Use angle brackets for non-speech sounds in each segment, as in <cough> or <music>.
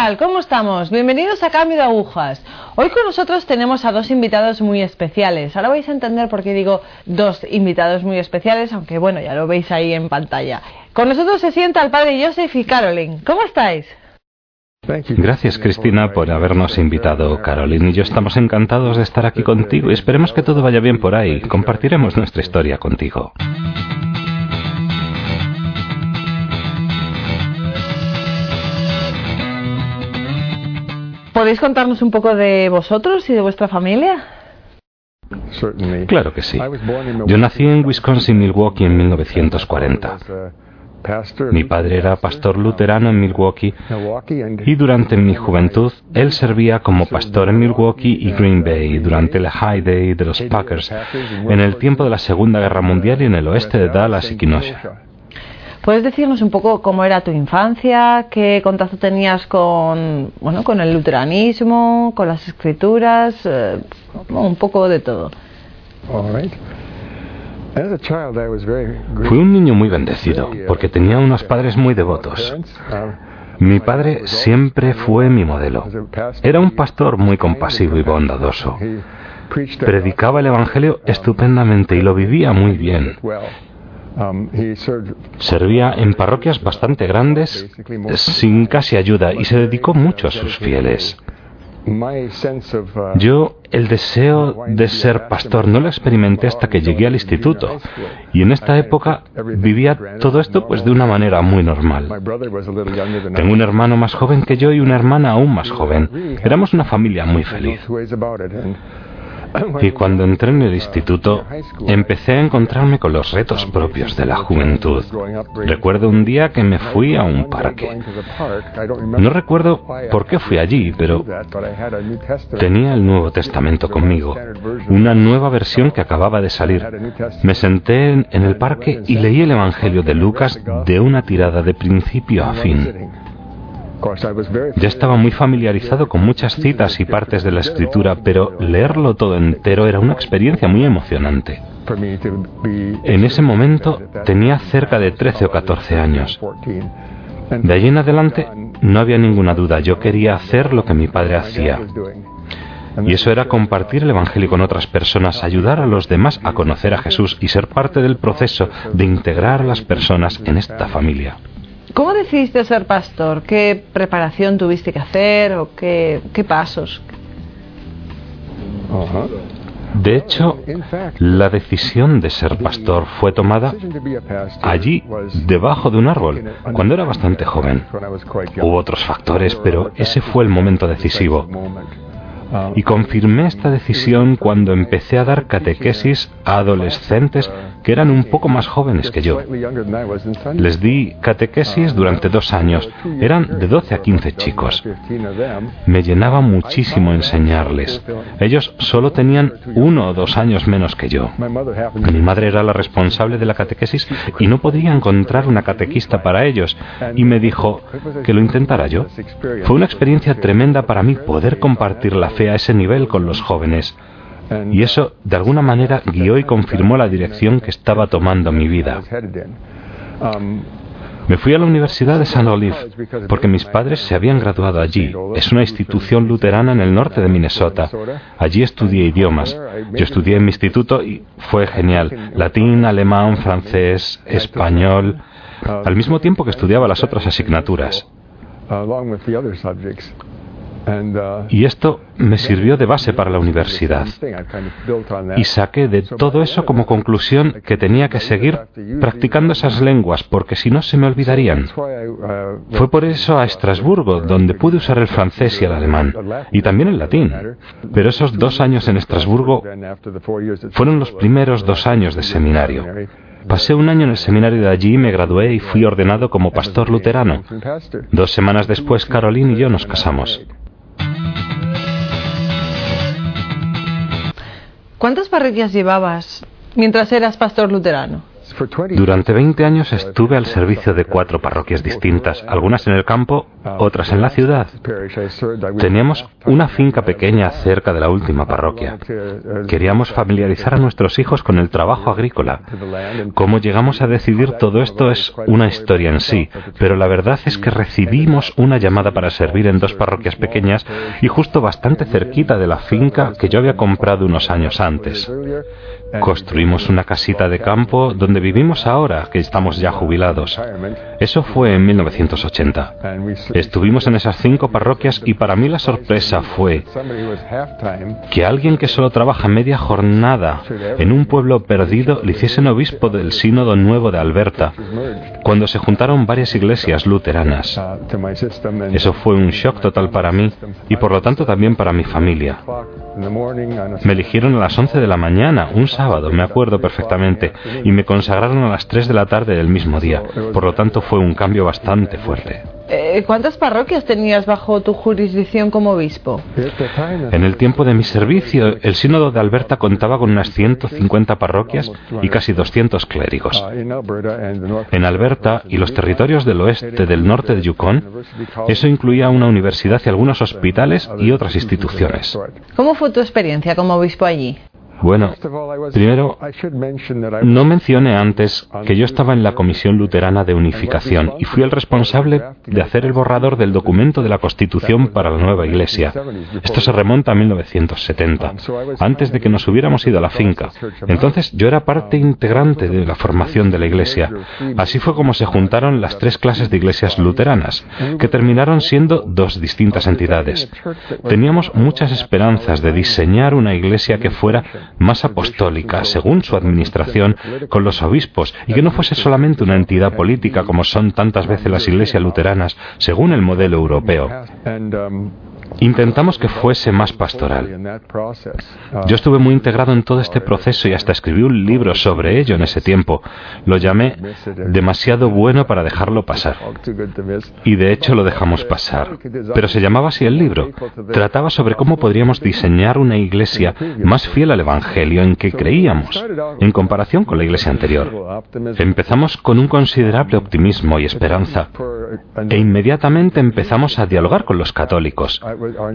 ¿Qué tal? ¿Cómo estamos? Bienvenidos a Cambio de Agujas. Hoy con nosotros tenemos a dos invitados muy especiales. Ahora vais a entender por qué digo dos invitados muy especiales, aunque bueno, ya lo veis ahí en pantalla. Con nosotros se sienta el padre Joseph y Caroline. ¿Cómo estáis? Gracias Cristina por habernos invitado. Caroline y yo estamos encantados de estar aquí contigo y esperemos que todo vaya bien por ahí. Compartiremos nuestra historia contigo. ¿Podéis contarnos un poco de vosotros y de vuestra familia? Claro que sí. Yo nací en Wisconsin, Milwaukee, en 1940. Mi padre era pastor luterano en Milwaukee y durante mi juventud él servía como pastor en Milwaukee y Green Bay durante el High Day de los Packers en el tiempo de la Segunda Guerra Mundial y en el oeste de Dallas y Kenosha. ¿Puedes decirnos un poco cómo era tu infancia? ¿Qué contacto tenías con, bueno, con el luteranismo, con las escrituras? Eh, un poco de todo. Fui un niño muy bendecido porque tenía unos padres muy devotos. Mi padre siempre fue mi modelo. Era un pastor muy compasivo y bondadoso. Predicaba el Evangelio estupendamente y lo vivía muy bien. Servía en parroquias bastante grandes sin casi ayuda y se dedicó mucho a sus fieles. Yo el deseo de ser pastor no lo experimenté hasta que llegué al instituto y en esta época vivía todo esto pues de una manera muy normal. Tengo un hermano más joven que yo y una hermana aún más joven. Éramos una familia muy feliz. <laughs> Y cuando entré en el instituto, empecé a encontrarme con los retos propios de la juventud. Recuerdo un día que me fui a un parque. No recuerdo por qué fui allí, pero tenía el Nuevo Testamento conmigo, una nueva versión que acababa de salir. Me senté en el parque y leí el Evangelio de Lucas de una tirada de principio a fin. Ya estaba muy familiarizado con muchas citas y partes de la escritura, pero leerlo todo entero era una experiencia muy emocionante. En ese momento tenía cerca de 13 o 14 años. De allí en adelante no había ninguna duda, yo quería hacer lo que mi padre hacía. Y eso era compartir el Evangelio con otras personas, ayudar a los demás a conocer a Jesús y ser parte del proceso de integrar a las personas en esta familia. ¿Cómo decidiste ser pastor? ¿Qué preparación tuviste que hacer o qué, pasos? De hecho, la decisión de ser pastor fue tomada allí, debajo de un árbol, cuando era bastante joven. Hubo otros factores, pero ese fue el momento decisivo. Y confirmé esta decisión cuando empecé a dar catequesis a adolescentes que eran un poco más jóvenes que yo. Les di catequesis durante dos años. Eran de 12 a 15 chicos. Me llenaba muchísimo enseñarles. Ellos solo tenían uno o dos años menos que yo. Mi madre era la responsable de la catequesis y no podía encontrar una catequista para ellos. Y me dijo que lo intentara yo. Fue una experiencia tremenda para mí poder compartir la fe a ese nivel con los jóvenes. Y eso, de alguna manera, guió y confirmó la dirección que estaba tomando mi vida. Me fui a la Universidad de St. Olive porque mis padres se habían graduado allí. Es una institución luterana en el norte de Minnesota. Allí estudié idiomas. Yo estudié en mi instituto y fue genial. Latín, alemán, francés, español, al mismo tiempo que estudiaba las otras asignaturas. Uh, y esto me sirvió de base para la universidad. Y saqué de todo eso como conclusión que tenía que seguir practicando esas lenguas, porque si no se me olvidarían. Fue por eso a Estrasburgo, donde pude usar el francés y el alemán, y también el latín. Pero esos dos años en Estrasburgo fueron los primeros dos años de seminario. Pasé un año en el seminario de allí, me gradué y fui ordenado como pastor luterano. Dos semanas después, Caroline y yo nos casamos. ¿Cuántas parroquias llevabas mientras eras pastor luterano? Durante 20 años estuve al servicio de cuatro parroquias distintas, algunas en el campo, otras en la ciudad. Teníamos una finca pequeña cerca de la última parroquia. Queríamos familiarizar a nuestros hijos con el trabajo agrícola. Cómo llegamos a decidir todo esto es una historia en sí, pero la verdad es que recibimos una llamada para servir en dos parroquias pequeñas y justo bastante cerquita de la finca que yo había comprado unos años antes. Construimos una casita de campo donde vivimos ahora, que estamos ya jubilados. Eso fue en 1980. Estuvimos en esas cinco parroquias y para mí la sorpresa fue que alguien que solo trabaja media jornada en un pueblo perdido le hiciesen obispo del Sínodo Nuevo de Alberta, cuando se juntaron varias iglesias luteranas. Eso fue un shock total para mí y por lo tanto también para mi familia. Me eligieron a las 11 de la mañana, un sábado, me acuerdo perfectamente, y me consagraron a las 3 de la tarde del mismo día. Por lo tanto, fue un cambio bastante fuerte. Eh, ¿Cuántas parroquias tenías bajo tu jurisdicción como obispo? En el tiempo de mi servicio, el Sínodo de Alberta contaba con unas 150 parroquias y casi 200 clérigos. En Alberta y los territorios del oeste del norte de Yukon, eso incluía una universidad y algunos hospitales y otras instituciones. ¿Cómo fue tu experiencia como obispo allí? Bueno, primero, no mencioné antes que yo estaba en la Comisión Luterana de Unificación y fui el responsable de hacer el borrador del documento de la Constitución para la nueva Iglesia. Esto se remonta a 1970, antes de que nos hubiéramos ido a la finca. Entonces yo era parte integrante de la formación de la Iglesia. Así fue como se juntaron las tres clases de iglesias luteranas, que terminaron siendo dos distintas entidades. Teníamos muchas esperanzas de diseñar una iglesia que fuera más apostólica, según su administración, con los obispos, y que no fuese solamente una entidad política como son tantas veces las iglesias luteranas, según el modelo europeo. Intentamos que fuese más pastoral. Yo estuve muy integrado en todo este proceso y hasta escribí un libro sobre ello en ese tiempo. Lo llamé Demasiado bueno para dejarlo pasar. Y de hecho lo dejamos pasar. Pero se llamaba así el libro. Trataba sobre cómo podríamos diseñar una iglesia más fiel al Evangelio en que creíamos, en comparación con la iglesia anterior. Empezamos con un considerable optimismo y esperanza. E inmediatamente empezamos a dialogar con los católicos.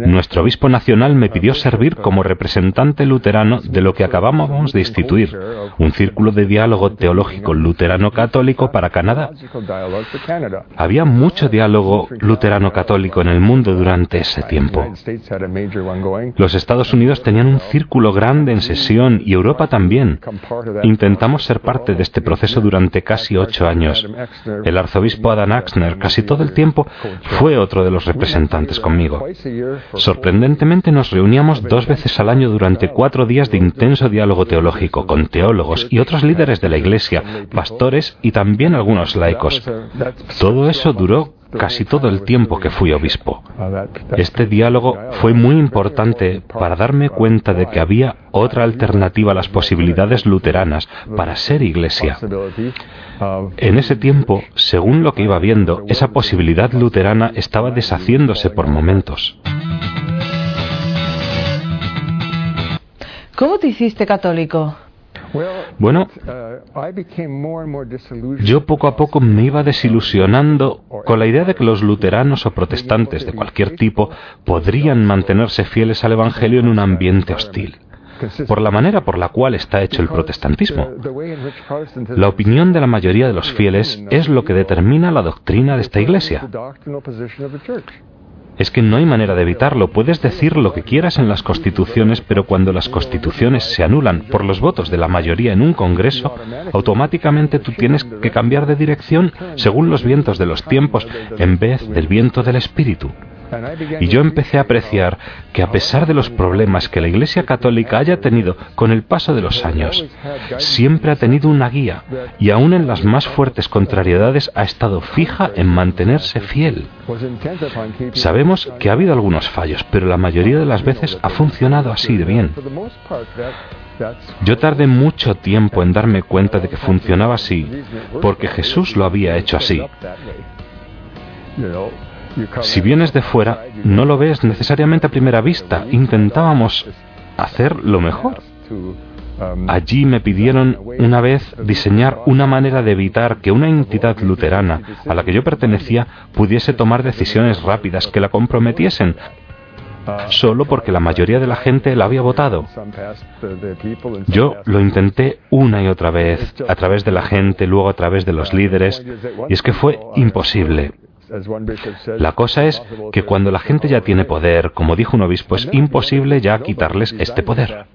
Nuestro obispo nacional me pidió servir como representante luterano de lo que acabábamos de instituir, un círculo de diálogo teológico luterano-católico para Canadá. Había mucho diálogo luterano-católico en el mundo durante ese tiempo. Los Estados Unidos tenían un círculo grande en sesión y Europa también. Intentamos ser parte de este proceso durante casi ocho años. El arzobispo Adam Axner casi todo el tiempo fue otro de los representantes conmigo. Sorprendentemente nos reuníamos dos veces al año durante cuatro días de intenso diálogo teológico con teólogos y otros líderes de la Iglesia, pastores y también algunos laicos. Todo eso duró casi todo el tiempo que fui obispo. Este diálogo fue muy importante para darme cuenta de que había otra alternativa a las posibilidades luteranas para ser iglesia. En ese tiempo, según lo que iba viendo, esa posibilidad luterana estaba deshaciéndose por momentos. ¿Cómo te hiciste católico? Bueno, yo poco a poco me iba desilusionando con la idea de que los luteranos o protestantes de cualquier tipo podrían mantenerse fieles al Evangelio en un ambiente hostil por la manera por la cual está hecho el protestantismo. La opinión de la mayoría de los fieles es lo que determina la doctrina de esta Iglesia es que no hay manera de evitarlo. Puedes decir lo que quieras en las constituciones, pero cuando las constituciones se anulan por los votos de la mayoría en un Congreso, automáticamente tú tienes que cambiar de dirección según los vientos de los tiempos en vez del viento del Espíritu. Y yo empecé a apreciar que a pesar de los problemas que la Iglesia Católica haya tenido con el paso de los años, siempre ha tenido una guía y aún en las más fuertes contrariedades ha estado fija en mantenerse fiel. Sabemos que ha habido algunos fallos, pero la mayoría de las veces ha funcionado así de bien. Yo tardé mucho tiempo en darme cuenta de que funcionaba así, porque Jesús lo había hecho así. Si vienes de fuera, no lo ves necesariamente a primera vista. Intentábamos hacer lo mejor. Allí me pidieron una vez diseñar una manera de evitar que una entidad luterana a la que yo pertenecía pudiese tomar decisiones rápidas que la comprometiesen solo porque la mayoría de la gente la había votado. Yo lo intenté una y otra vez, a través de la gente, luego a través de los líderes, y es que fue imposible. La cosa es que cuando la gente ya tiene poder, como dijo un obispo, es imposible ya quitarles este poder.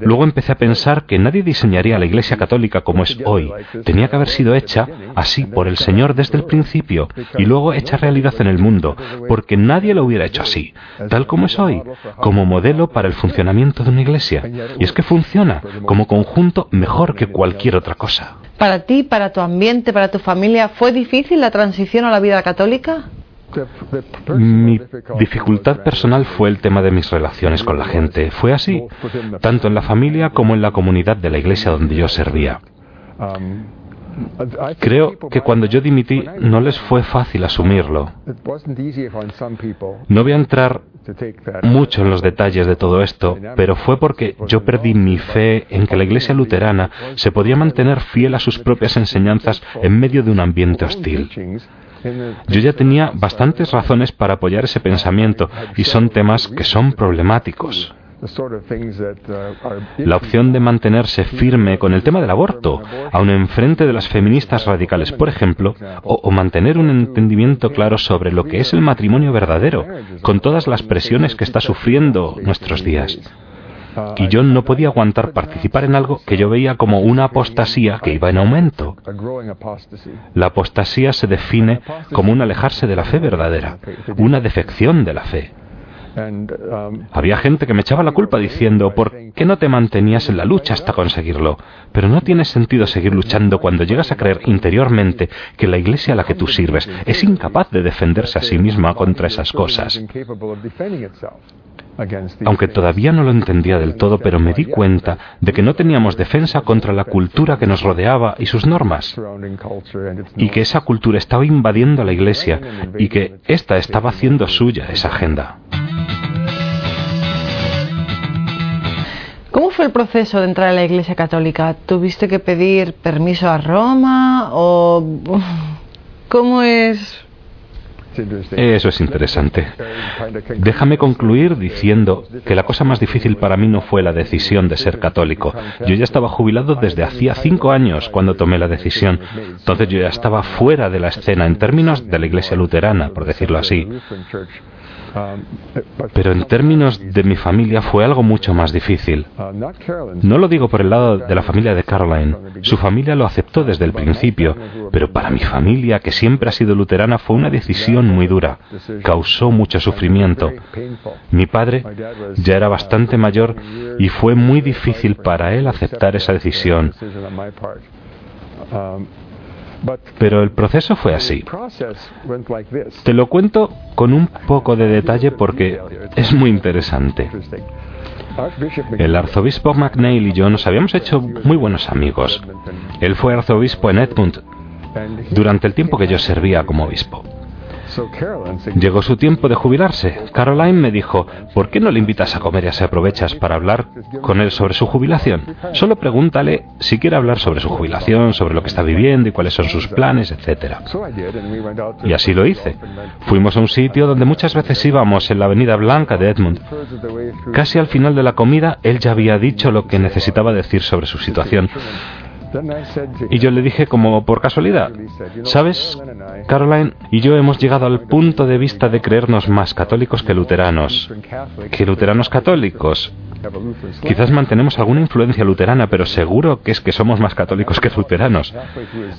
Luego empecé a pensar que nadie diseñaría la Iglesia Católica como es hoy. Tenía que haber sido hecha así por el Señor desde el principio y luego hecha realidad en el mundo, porque nadie lo hubiera hecho así, tal como es hoy, como modelo para el funcionamiento de una iglesia. Y es que funciona como conjunto mejor que cualquier otra cosa. Para ti, para tu ambiente, para tu familia, ¿fue difícil la transición a la vida católica? Mi dificultad personal fue el tema de mis relaciones con la gente. Fue así, tanto en la familia como en la comunidad de la iglesia donde yo servía. Creo que cuando yo dimití no les fue fácil asumirlo. No voy a entrar mucho en los detalles de todo esto, pero fue porque yo perdí mi fe en que la Iglesia luterana se podía mantener fiel a sus propias enseñanzas en medio de un ambiente hostil. Yo ya tenía bastantes razones para apoyar ese pensamiento y son temas que son problemáticos. La opción de mantenerse firme con el tema del aborto, aun enfrente de las feministas radicales, por ejemplo, o, mantener un entendimiento claro sobre lo que es el matrimonio verdadero, con todas las presiones que está sufriendo nuestros días. Y yo no podía aguantar participar en algo que yo veía como una apostasía que iba en aumento. La apostasía se define como un alejarse de la fe verdadera, una defección de la fe. Um, Había gente que me echaba la culpa diciendo, ¿por qué no te mantenías en la lucha hasta conseguirlo? Pero no tiene sentido seguir luchando cuando llegas a creer interiormente que la iglesia a la que tú sirves es incapaz de defenderse a sí misma contra esas cosas. Aunque todavía no lo entendía del todo, pero me di cuenta de que no teníamos defensa contra la cultura que nos rodeaba y sus normas, y que esa cultura estaba invadiendo a la iglesia y que ésta estaba haciendo suya esa agenda. Fue el proceso de entrar a la Iglesia Católica? ¿Tuviste que pedir permiso a Roma o cómo es? Eso es interesante. Déjame concluir diciendo que la cosa más difícil para mí no fue la decisión de ser católico. Yo ya estaba jubilado desde hacía cinco años cuando tomé la decisión. Entonces yo ya estaba fuera de la escena en términos de la iglesia luterana, por decirlo así. Pero en términos de mi familia fue algo mucho más difícil. No lo digo por el lado de la familia de Caroline. Su familia lo aceptó desde el principio, pero para mi familia, que siempre ha sido luterana, fue una decisión muy dura. Causó mucho sufrimiento. Mi padre ya era bastante mayor y fue muy difícil para él aceptar esa decisión. Pero el proceso fue así. Te lo cuento con un poco de detalle porque es muy interesante. El arzobispo McNeil y yo nos habíamos hecho muy buenos amigos. Él fue arzobispo en Edmund durante el tiempo que yo servía como obispo. Llegó su tiempo de jubilarse. Caroline me dijo, ¿por qué no le invitas a comer y se aprovechas para hablar con él sobre su jubilación? Solo pregúntale si quiere hablar sobre su jubilación, sobre lo que está viviendo y cuáles son sus planes, etc. Y así lo hice. Fuimos a un sitio donde muchas veces íbamos en la Avenida Blanca de Edmund. Casi al final de la comida, él ya había dicho lo que necesitaba decir sobre su situación. Y yo le dije como por casualidad, ¿sabes? Caroline y yo hemos llegado al punto de vista de creernos más católicos que luteranos. Que luteranos católicos. Quizás mantenemos alguna influencia luterana, pero seguro que es que somos más católicos que luteranos.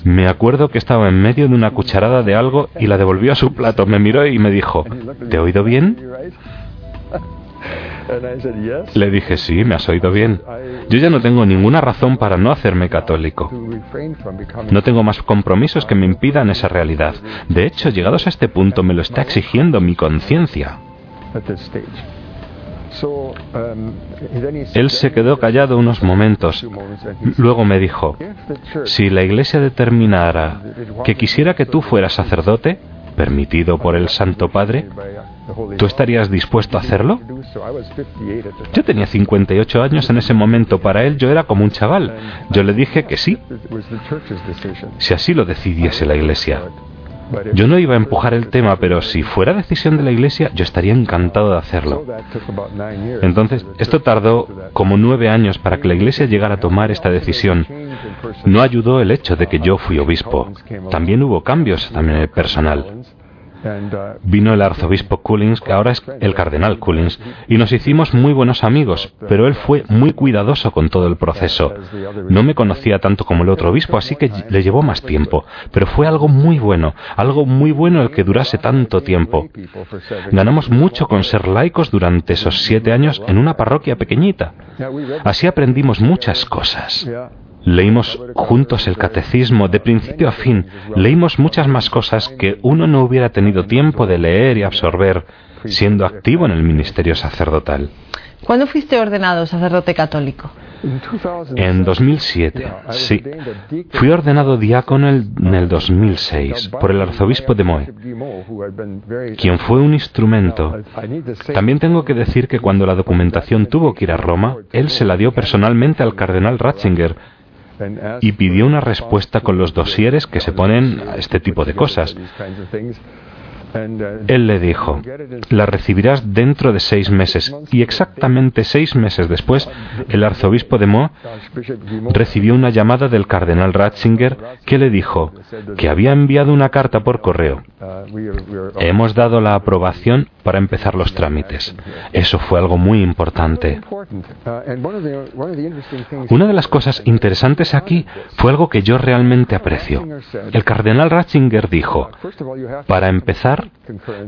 Me acuerdo que estaba en medio de una cucharada de algo y la devolvió a su plato. Me miró y me dijo, ¿te he oído bien? Le dije, sí, me has oído bien. Yo ya no tengo ninguna razón para no hacerme católico. No tengo más compromisos que me impidan esa realidad. De hecho, llegados a este punto, me lo está exigiendo mi conciencia. Él se quedó callado unos momentos. Luego me dijo, si la iglesia determinara que quisiera que tú fueras sacerdote, permitido por el Santo Padre, ¿Tú estarías dispuesto a hacerlo? Yo tenía 58 años en ese momento. Para él yo era como un chaval. Yo le dije que sí. Si así lo decidiese la iglesia. Yo no iba a empujar el tema, pero si fuera decisión de la Iglesia, yo estaría encantado de hacerlo. Entonces, esto tardó como nueve años para que la Iglesia llegara a tomar esta decisión. No ayudó el hecho de que yo fui obispo. También hubo cambios también en el personal. Vino el arzobispo Cullings, que ahora es el cardenal Cullings, y nos hicimos muy buenos amigos, pero él fue muy cuidadoso con todo el proceso. No me conocía tanto como el otro obispo, así que le llevó más tiempo, pero fue algo muy bueno, algo muy bueno el que durase tanto tiempo. Ganamos mucho con ser laicos durante esos siete años en una parroquia pequeñita. Así aprendimos muchas cosas. Leímos juntos el catecismo de principio a fin. Leímos muchas más cosas que uno no hubiera tenido tiempo de leer y absorber siendo activo en el ministerio sacerdotal. ¿Cuándo fuiste ordenado sacerdote católico? En 2007, sí. Fui ordenado diácono en el 2006 por el arzobispo de Moe, quien fue un instrumento. También tengo que decir que cuando la documentación tuvo que ir a Roma, él se la dio personalmente al cardenal Ratzinger, y pidió una respuesta con los dosieres que se ponen a este tipo de cosas. Él le dijo, la recibirás dentro de seis meses. Y exactamente seis meses después, el arzobispo de Mo recibió una llamada del cardenal Ratzinger que le dijo que había enviado una carta por correo. Hemos dado la aprobación para empezar los trámites. Eso fue algo muy importante. Una de las cosas interesantes aquí fue algo que yo realmente aprecio. El cardenal Ratzinger dijo, para empezar,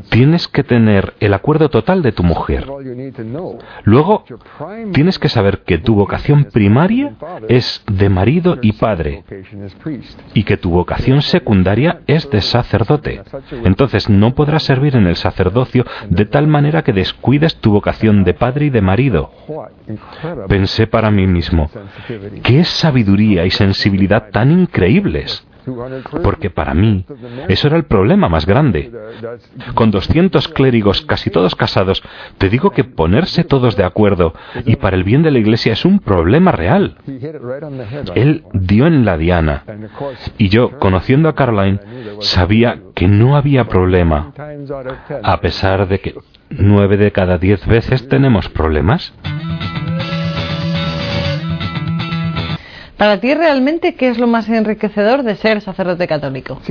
tienes que tener el acuerdo total de tu mujer. Luego, tienes que saber que tu vocación primaria es de marido y padre y que tu vocación secundaria es de sacerdote. Entonces no podrás servir en el sacerdocio de tal manera que descuides tu vocación de padre y de marido. Pensé para mí mismo, ¿qué sabiduría y sensibilidad tan increíbles? Porque para mí eso era el problema más grande. Con 200 clérigos, casi todos casados, te digo que ponerse todos de acuerdo y para el bien de la Iglesia es un problema real. Él dio en la diana. Y yo, conociendo a Caroline, sabía que no había problema. A pesar de que nueve de cada diez veces tenemos problemas. Para ti realmente, ¿qué es lo más enriquecedor de ser sacerdote católico?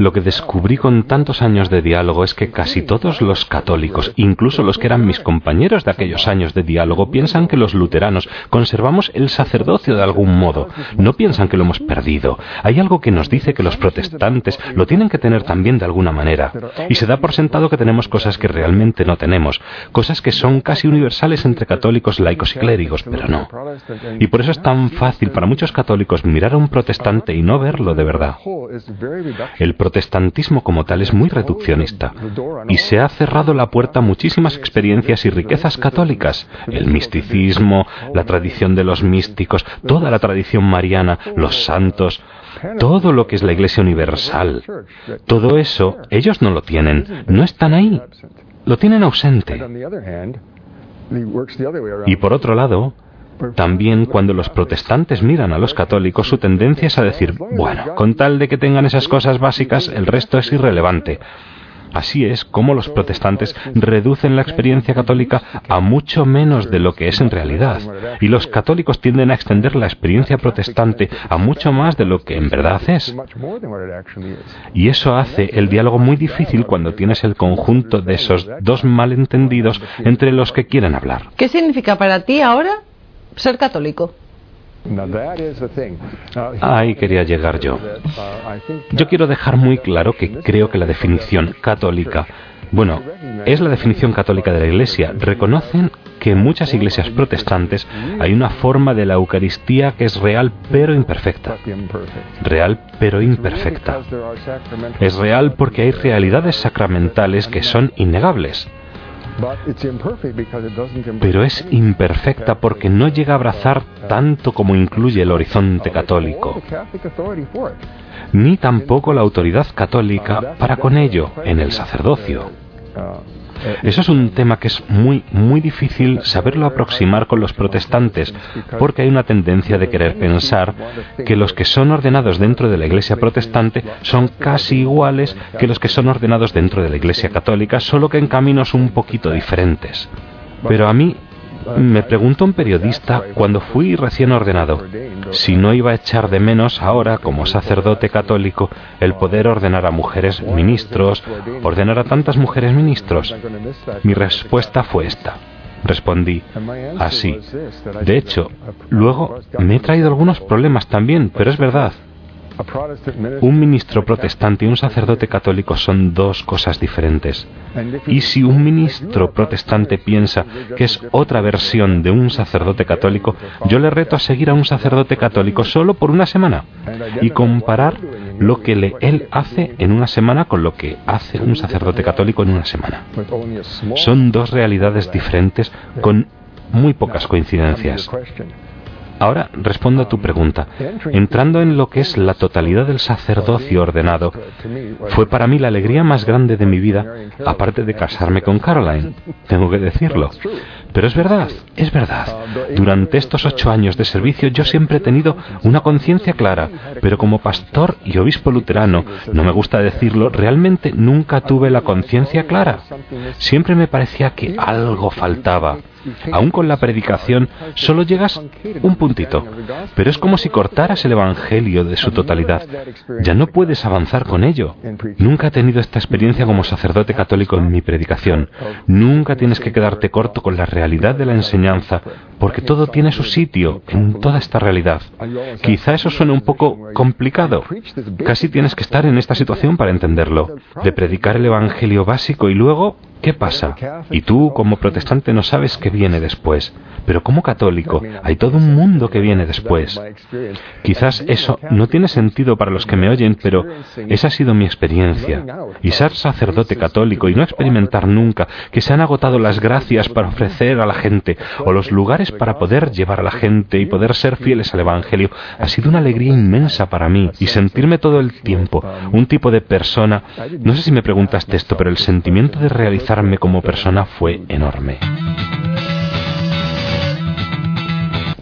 Lo que descubrí con tantos años de diálogo es que casi todos los católicos, incluso los que eran mis compañeros de aquellos años de diálogo, piensan que los luteranos conservamos el sacerdocio de algún modo. No piensan que lo hemos perdido. Hay algo que nos dice que los protestantes lo tienen que tener también de alguna manera. Y se da por sentado que tenemos cosas que realmente no tenemos. Cosas que son casi universales entre católicos, laicos y clérigos, pero no. Y por eso es tan fácil para muchos católicos mirar a un protestante y no verlo de verdad. El protestantismo como tal es muy reduccionista y se ha cerrado la puerta a muchísimas experiencias y riquezas católicas. El misticismo, la tradición de los místicos, toda la tradición mariana, los santos, todo lo que es la Iglesia Universal. Todo eso, ellos no lo tienen, no están ahí, lo tienen ausente. Y por otro lado, también cuando los protestantes miran a los católicos, su tendencia es a decir, bueno, con tal de que tengan esas cosas básicas, el resto es irrelevante. Así es como los protestantes reducen la experiencia católica a mucho menos de lo que es en realidad, y los católicos tienden a extender la experiencia protestante a mucho más de lo que en verdad es. Y eso hace el diálogo muy difícil cuando tienes el conjunto de esos dos malentendidos entre los que quieren hablar. ¿Qué significa para ti ahora ser católico? Ahí quería llegar yo. Yo quiero dejar muy claro que creo que la definición católica, bueno, es la definición católica de la Iglesia. Reconocen que en muchas iglesias protestantes hay una forma de la Eucaristía que es real pero imperfecta. Real pero imperfecta. Es real porque hay realidades sacramentales que son innegables. Pero es imperfecta porque no llega a abrazar tanto como incluye el horizonte católico. ni tampoco la autoridad católica para con ello en el sacerdocio. Eso es un tema que es muy, muy difícil saberlo aproximar con los protestantes, porque hay una tendencia de querer pensar que los que son ordenados dentro de la Iglesia protestante son casi iguales que los que son ordenados dentro de la Iglesia católica, solo que en caminos un poquito diferentes. Pero a mí me preguntó un periodista cuando fui recién ordenado si no iba a echar de menos ahora, como sacerdote católico, el poder ordenar a mujeres ministros, ordenar a tantas mujeres ministros. Mi respuesta fue esta. Respondí, así. De hecho, luego me he traído algunos problemas también, pero es verdad. Un ministro protestante y un sacerdote católico son dos cosas diferentes. Y si un ministro protestante piensa que es otra versión de un sacerdote católico, yo le reto a seguir a un sacerdote católico solo por una semana y comparar lo que él hace en una semana con lo que hace un sacerdote católico en una semana. Son dos realidades diferentes con muy pocas coincidencias. Ahora respondo a tu pregunta. Entrando en lo que es la totalidad del sacerdocio ordenado, fue para mí la alegría más grande de mi vida, aparte de casarme con Caroline. Tengo que decirlo. Pero es verdad, es verdad. Durante estos ocho años de servicio yo siempre he tenido una conciencia clara, pero como pastor y obispo luterano, no me gusta decirlo, realmente nunca tuve la conciencia clara. Siempre me parecía que algo faltaba. Aún con la predicación solo llegas un puntito, pero es como si cortaras el Evangelio de su totalidad. Ya no puedes avanzar con ello. Nunca he tenido esta experiencia como sacerdote católico en mi predicación. Nunca tienes que quedarte corto con la realidad de la enseñanza, porque todo tiene su sitio en toda esta realidad. Quizá eso suene un poco complicado. Casi tienes que estar en esta situación para entenderlo, de predicar el Evangelio básico y luego ¿Qué pasa? Y tú como protestante no sabes qué viene después, pero como católico hay todo un mundo que viene después. Quizás eso no tiene sentido para los que me oyen, pero esa ha sido mi experiencia. Y ser sacerdote católico y no experimentar nunca que se han agotado las gracias para ofrecer a la gente o los lugares para poder llevar a la gente y poder ser fieles al Evangelio ha sido una alegría inmensa para mí y sentirme todo el tiempo un tipo de persona, no sé si me preguntaste esto, pero el sentimiento de realizar como persona fue enorme.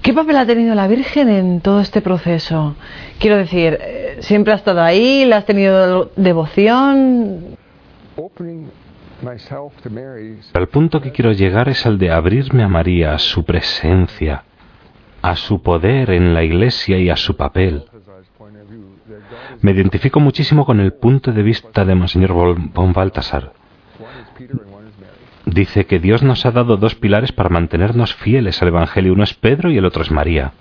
¿Qué papel ha tenido la Virgen en todo este proceso? Quiero decir, eh, ¿siempre ha estado ahí? ¿La has tenido devoción? El punto que quiero llegar es el de abrirme a María, a su presencia, a su poder en la iglesia y a su papel. Me identifico muchísimo con el punto de vista de Monseñor von Baltasar. Dice que Dios nos ha dado dos pilares para mantenernos fieles al Evangelio. Uno es Pedro y el otro es María.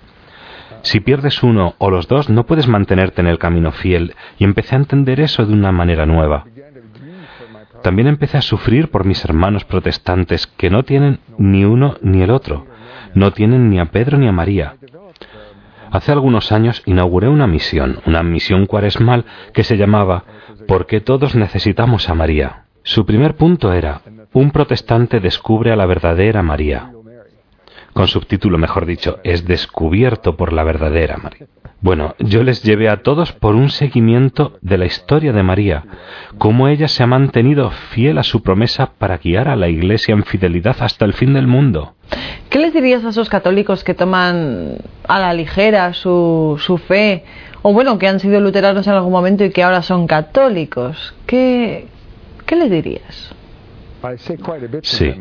Si pierdes uno o los dos, no puedes mantenerte en el camino fiel. Y empecé a entender eso de una manera nueva. También empecé a sufrir por mis hermanos protestantes, que no tienen ni uno ni el otro. No tienen ni a Pedro ni a María. Hace algunos años inauguré una misión, una misión cuaresmal que se llamaba ¿Por qué todos necesitamos a María? Su primer punto era, un protestante descubre a la verdadera María. Con subtítulo, mejor dicho, es descubierto por la verdadera María. Bueno, yo les llevé a todos por un seguimiento de la historia de María, cómo ella se ha mantenido fiel a su promesa para guiar a la Iglesia en fidelidad hasta el fin del mundo. ¿Qué les dirías a esos católicos que toman a la ligera su, su fe, o bueno, que han sido luteranos en algún momento y que ahora son católicos? ¿Qué, ¿qué le dirías? Sí,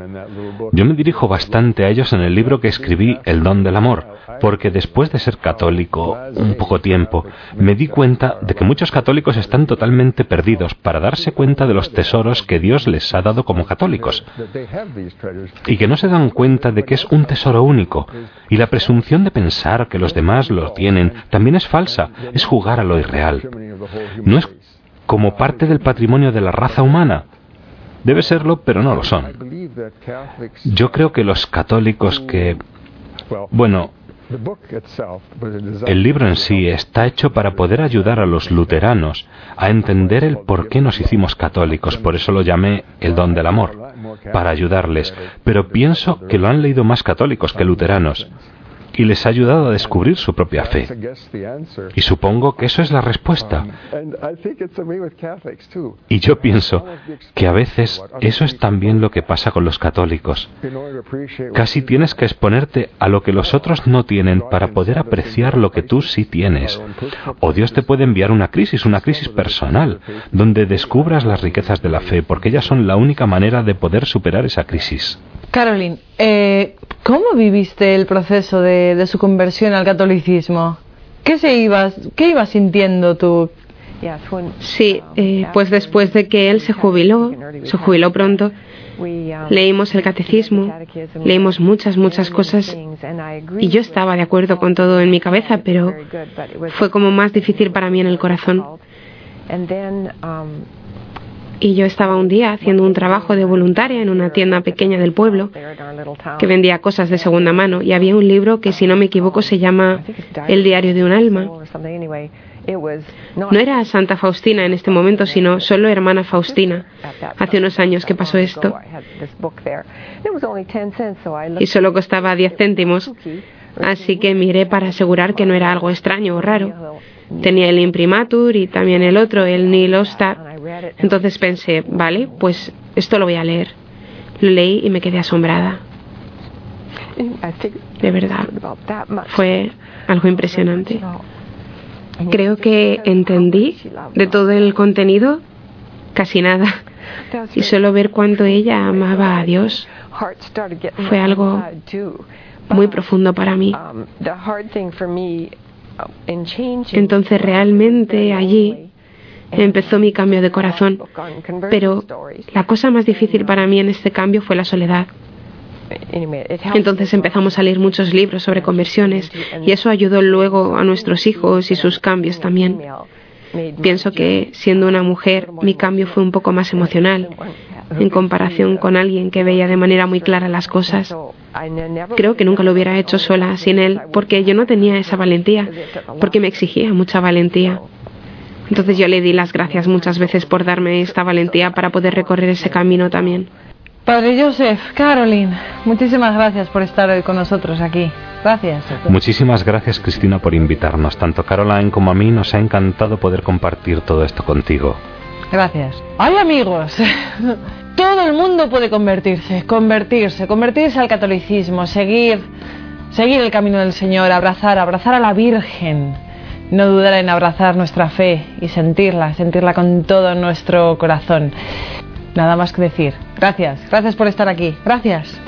yo me dirijo bastante a ellos en el libro que escribí, El don del amor, porque después de ser católico un poco tiempo, me di cuenta de que muchos católicos están totalmente perdidos para darse cuenta de los tesoros que Dios les ha dado como católicos, y que no se dan cuenta de que es un tesoro único, y la presunción de pensar que los demás lo tienen también es falsa, es jugar a lo irreal. No es como parte del patrimonio de la raza humana, Debe serlo, pero no lo son. Yo creo que los católicos que... Bueno, el libro en sí está hecho para poder ayudar a los luteranos a entender el por qué nos hicimos católicos, por eso lo llamé el don del amor, para ayudarles, pero pienso que lo han leído más católicos que luteranos. Y les ha ayudado a descubrir su propia fe. Y supongo que eso es la respuesta. Y yo pienso que a veces eso es también lo que pasa con los católicos. Casi tienes que exponerte a lo que los otros no tienen para poder apreciar lo que tú sí tienes. O Dios te puede enviar una crisis, una crisis personal, donde descubras las riquezas de la fe, porque ellas son la única manera de poder superar esa crisis. Caroline, eh, ¿cómo viviste el proceso de, su conversión al catolicismo? ¿Qué, se ibas, ¿Qué ibas sintiendo tú? Sí, eh, pues después de que él se jubiló, se jubiló pronto, leímos el catecismo, leímos muchas, muchas cosas y yo estaba de acuerdo con todo en mi cabeza, pero fue como más difícil para mí en el corazón. Y yo estaba un día haciendo un trabajo de voluntaria en una tienda pequeña del pueblo que vendía cosas de segunda mano y había un libro que si no me equivoco se llama El diario de un alma. No era Santa Faustina en este momento, sino solo hermana Faustina. Hace unos años que pasó esto. Y solo costaba 10 céntimos. Así que miré para asegurar que no era algo extraño o raro. Tenía el imprimatur y también el otro, el Nilostar. Entonces pensé, vale, pues esto lo voy a leer. Lo leí y me quedé asombrada. De verdad, fue algo impresionante. Creo que entendí de todo el contenido casi nada. Y solo ver cuánto ella amaba a Dios fue algo muy profundo para mí. Entonces realmente allí empezó mi cambio de corazón. Pero la cosa más difícil para mí en este cambio fue la soledad. Entonces empezamos a leer muchos libros sobre conversiones y eso ayudó luego a nuestros hijos y sus cambios también. Pienso que siendo una mujer mi cambio fue un poco más emocional en comparación con alguien que veía de manera muy clara las cosas. Creo que nunca lo hubiera hecho sola sin él porque yo no tenía esa valentía, porque me exigía mucha valentía. Entonces yo le di las gracias muchas veces por darme esta valentía para poder recorrer ese camino también. Padre Joseph, Caroline, muchísimas gracias por estar hoy con nosotros aquí. Gracias. Muchísimas gracias Cristina por invitarnos. Tanto Caroline como a mí nos ha encantado poder compartir todo esto contigo. Gracias. Ay amigos, <laughs> todo el mundo puede convertirse, convertirse, convertirse al catolicismo, seguir, seguir el camino del Señor, abrazar, abrazar a la Virgen. No dudar en abrazar nuestra fe y sentirla, sentirla con todo nuestro corazón. Nada más que decir. Gracias, gracias por estar aquí. Gracias.